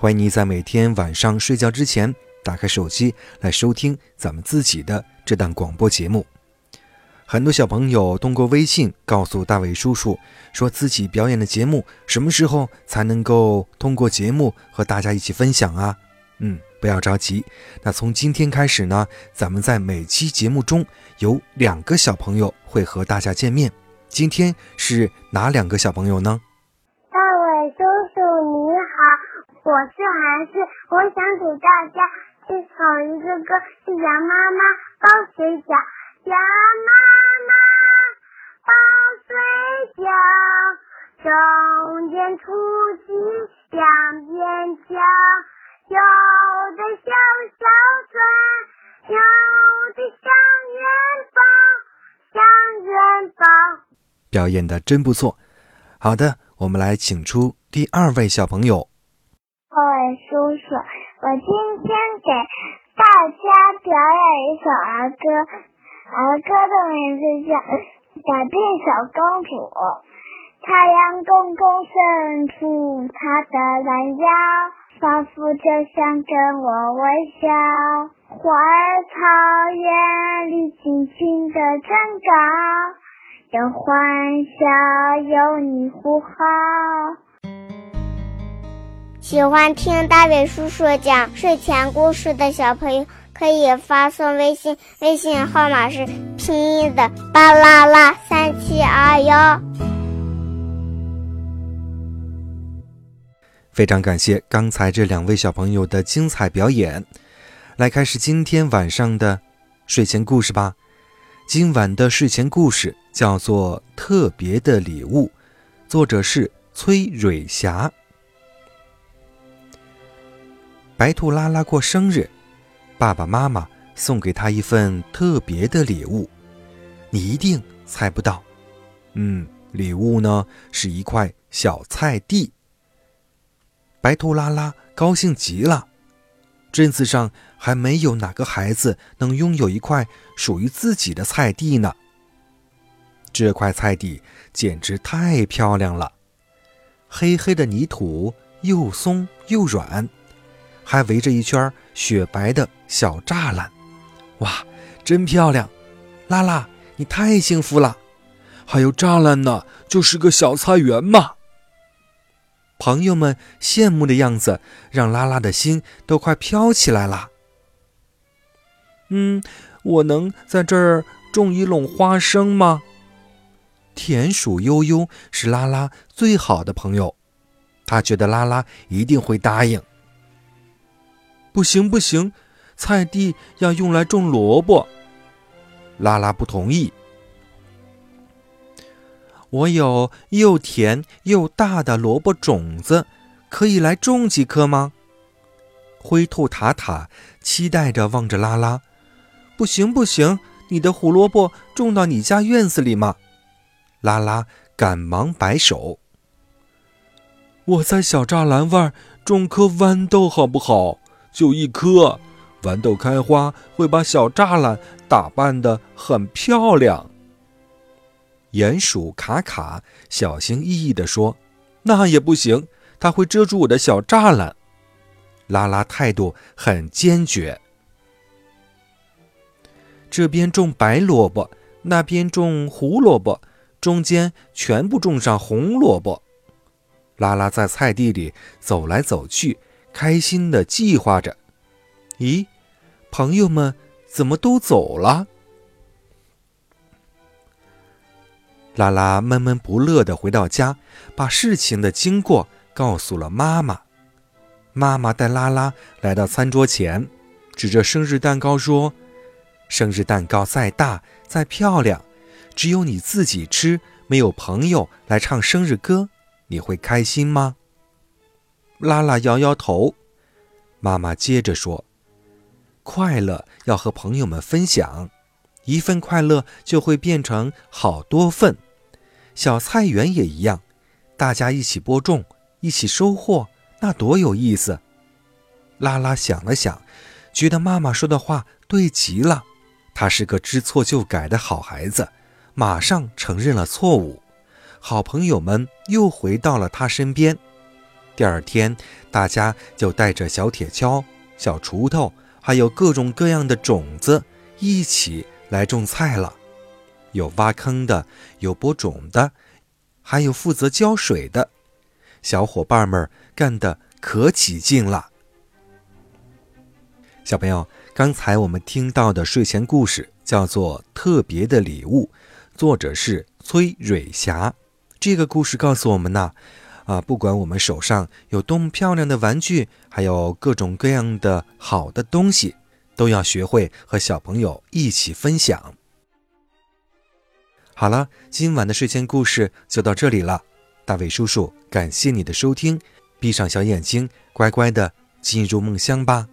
欢迎你在每天晚上睡觉之前打开手机来收听咱们自己的这档广播节目。很多小朋友通过微信告诉大伟叔叔，说自己表演的节目什么时候才能够通过节目和大家一起分享啊？嗯，不要着急。那从今天开始呢，咱们在每期节目中有两个小朋友会和大家见面。今天是哪两个小朋友呢？我是韩旭，我想给大家介绍一个歌，是羊妈妈包水饺。羊妈妈包水饺，中间凸起两边角，有的小小船，有的像元宝，像元宝。表演的真不错。好的，我们来请出第二位小朋友。各位叔叔，我今天给大家表演一首儿歌，儿歌的名字叫《改变小公主》。太阳公公伸出他的懒腰，仿佛就想跟我微笑。花儿草原里轻轻的长高，有欢笑，有你呼号。喜欢听大伟叔叔讲睡前故事的小朋友，可以发送微信，微信号码是拼音的巴啦啦三七二幺。非常感谢刚才这两位小朋友的精彩表演，来开始今天晚上的睡前故事吧。今晚的睡前故事叫做《特别的礼物》，作者是崔蕊霞。白兔拉拉过生日，爸爸妈妈送给他一份特别的礼物，你一定猜不到。嗯，礼物呢是一块小菜地。白兔拉拉高兴极了，镇子上还没有哪个孩子能拥有一块属于自己的菜地呢。这块菜地简直太漂亮了，黑黑的泥土又松又软。还围着一圈雪白的小栅栏，哇，真漂亮！拉拉，你太幸福了。还有栅栏呢，就是个小菜园嘛。朋友们羡慕的样子，让拉拉的心都快飘起来了。嗯，我能在这儿种一垄花生吗？田鼠悠悠是拉拉最好的朋友，他觉得拉拉一定会答应。不行不行，菜地要用来种萝卜。拉拉不同意。我有又甜又大的萝卜种子，可以来种几颗吗？灰兔塔塔期待着望着拉拉。不行不行，你的胡萝卜种到你家院子里吗？拉拉赶忙摆手。我在小栅栏外种颗豌豆，好不好？就一颗，豌豆开花会把小栅栏打扮得很漂亮。鼹鼠卡卡小心翼翼地说：“那也不行，它会遮住我的小栅栏。”拉拉态度很坚决。这边种白萝卜，那边种胡萝卜，中间全部种上红萝卜。拉拉在菜地里走来走去。开心的计划着，咦，朋友们怎么都走了？拉拉闷闷不乐的回到家，把事情的经过告诉了妈妈。妈妈带拉拉来到餐桌前，指着生日蛋糕说：“生日蛋糕再大再漂亮，只有你自己吃，没有朋友来唱生日歌，你会开心吗？”拉拉摇摇头。妈妈接着说：“快乐要和朋友们分享，一份快乐就会变成好多份。小菜园也一样，大家一起播种，一起收获，那多有意思。”拉拉想了想，觉得妈妈说的话对极了。他是个知错就改的好孩子，马上承认了错误。好朋友们又回到了他身边。第二天，大家就带着小铁锹、小锄头，还有各种各样的种子，一起来种菜了。有挖坑的，有播种的，还有负责浇水的。小伙伴们干得可起劲了。小朋友，刚才我们听到的睡前故事叫做《特别的礼物》，作者是崔蕊霞。这个故事告诉我们呢，啊，不管我们手上有多么漂亮的玩具，还有各种各样的好的东西，都要学会和小朋友一起分享。好了，今晚的睡前故事就到这里了。大伟叔叔感谢你的收听，闭上小眼睛，乖乖的进入梦乡吧。